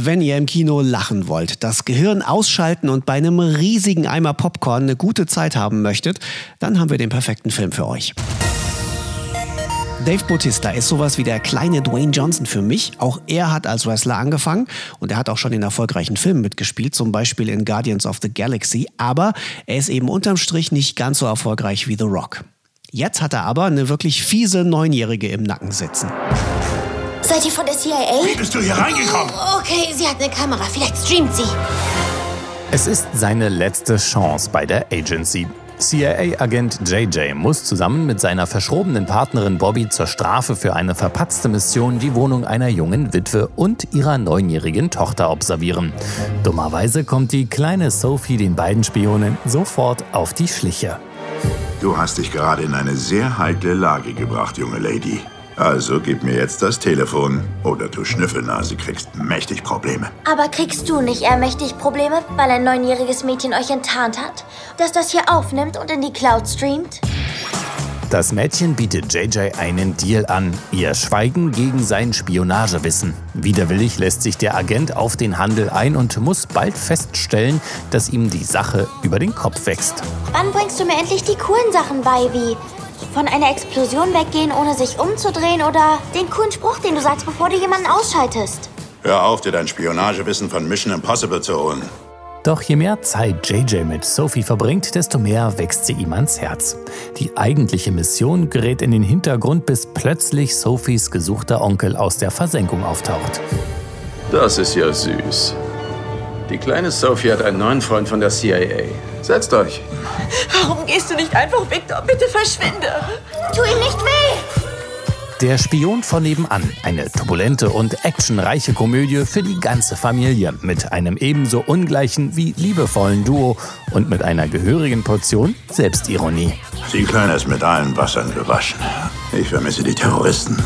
Wenn ihr im Kino lachen wollt, das Gehirn ausschalten und bei einem riesigen Eimer Popcorn eine gute Zeit haben möchtet, dann haben wir den perfekten Film für euch. Dave Bautista ist sowas wie der kleine Dwayne Johnson für mich. Auch er hat als Wrestler angefangen und er hat auch schon in erfolgreichen Filmen mitgespielt, zum Beispiel in Guardians of the Galaxy. Aber er ist eben unterm Strich nicht ganz so erfolgreich wie The Rock. Jetzt hat er aber eine wirklich fiese Neunjährige im Nacken sitzen. Seid ihr von der CIA? Wie bist du hier reingekommen? Okay, sie hat eine Kamera. Vielleicht streamt sie. Es ist seine letzte Chance bei der Agency. CIA-Agent JJ muss zusammen mit seiner verschrobenen Partnerin Bobby zur Strafe für eine verpatzte Mission die Wohnung einer jungen Witwe und ihrer neunjährigen Tochter observieren. Dummerweise kommt die kleine Sophie den beiden Spionen sofort auf die Schliche. Du hast dich gerade in eine sehr heikle Lage gebracht, junge Lady. Also gib mir jetzt das Telefon oder du Schnüffelnase kriegst mächtig Probleme. Aber kriegst du nicht eher mächtig Probleme, weil ein neunjähriges Mädchen euch enttarnt hat? Dass das hier aufnimmt und in die Cloud streamt? Das Mädchen bietet JJ einen Deal an, ihr Schweigen gegen sein Spionagewissen. Widerwillig lässt sich der Agent auf den Handel ein und muss bald feststellen, dass ihm die Sache über den Kopf wächst. Wann bringst du mir endlich die coolen Sachen bei, wie von einer Explosion weggehen, ohne sich umzudrehen oder den coolen Spruch, den du sagst, bevor du jemanden ausschaltest? Hör auf, dir dein Spionagewissen von Mission Impossible zu holen. Doch je mehr Zeit JJ mit Sophie verbringt, desto mehr wächst sie ihm ans Herz. Die eigentliche Mission gerät in den Hintergrund, bis plötzlich Sophies gesuchter Onkel aus der Versenkung auftaucht. Das ist ja süß. Die kleine Sophie hat einen neuen Freund von der CIA. Setzt euch. Warum gehst du nicht einfach, Victor? Bitte verschwinde. Tu ihm nicht weh! Der Spion von nebenan. Eine turbulente und actionreiche Komödie für die ganze Familie. Mit einem ebenso ungleichen wie liebevollen Duo und mit einer gehörigen Portion Selbstironie. Die Kleine ist mit allen Wassern gewaschen. Ich vermisse die Terroristen.